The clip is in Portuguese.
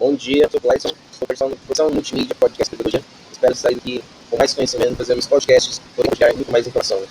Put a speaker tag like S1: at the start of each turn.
S1: Bom dia, eu sou o Clayson, sou profissional multimídia, podcast Pedagogia. Espero sair daqui com mais conhecimento, fazer meus podcasts, para compartilhar muito mais informação.